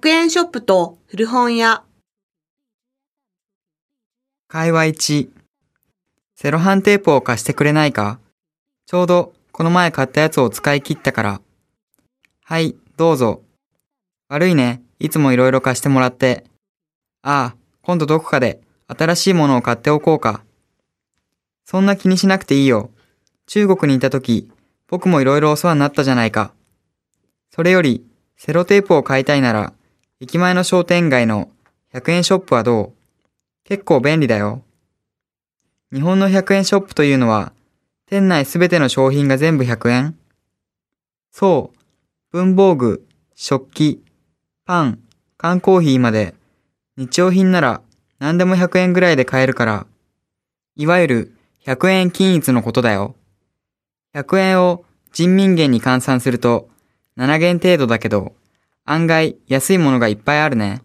100円ショップと古本屋。会話1、セロハンテープを貸してくれないかちょうどこの前買ったやつを使い切ったから。はい、どうぞ。悪いね、いつもいろいろ貸してもらって。ああ、今度どこかで新しいものを買っておこうか。そんな気にしなくていいよ。中国にいた時、僕もいろいろお世話になったじゃないか。それより、セロテープを買いたいなら、駅前の商店街の100円ショップはどう？結構便利だよ。日本の100円ショップというのは、店内すべての商品が全部100円？そう、文房具、食器、パン、缶コーヒーまで、日用品なら何でも100円ぐらいで買えるから、いわゆる100円均一のことだよ。100円を人民元に換算すると7元程度だけど、案外安いものがいっぱいあるね。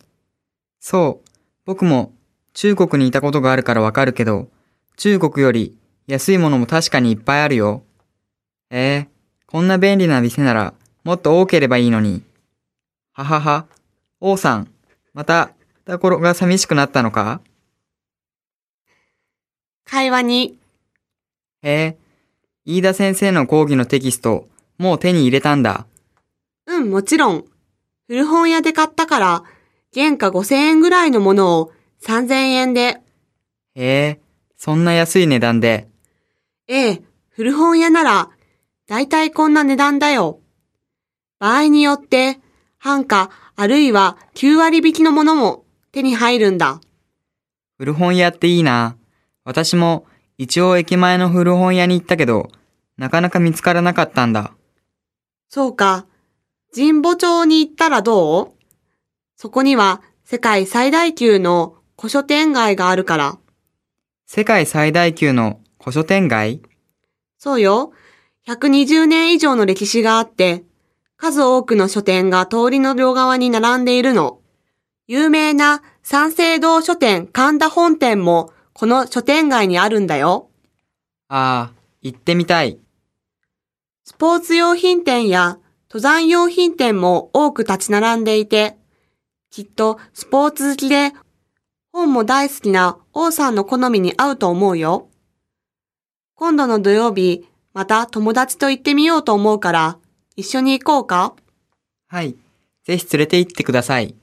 そう、僕も中国にいたことがあるからわかるけど、中国より安いものも確かにいっぱいあるよ。ええこんな便利な店ならもっと多ければいいのに。ははは。王さん、また、ところが寂しくなったのか？会話2、へえ、飯田先生の講義のテキスト、もう手に入れたんだ。うん、もちろん。古本屋で買ったから、原価5000円ぐらいのものを3000円で。へえ、そんな安い値段で。ええ、古本屋なら、だいたいこんな値段だよ。場合によって、半価あるいは9割引きのものも手に入るんだ。古本屋っていいな。私も一応駅前の古本屋に行ったけど、なかなか見つからなかったんだ。そうか。神保町に行ったらどう？そこには世界最大級の古書店街があるから。世界最大級の古書店街？そうよ。120年以上の歴史があって、数多くの書店が通りの両側に並んでいるの。有名な三省堂書店神田本店もこの書店街にあるんだよ。ああ、行ってみたい。スポーツ用品店や登山用品店も多く立ち並んでいて、きっとスポーツ好きで本も大好きな王さんの好みに合うと思うよ。今度の土曜日、また友達と行ってみようと思うから、一緒に行こうか？はい。ぜひ連れて行ってください。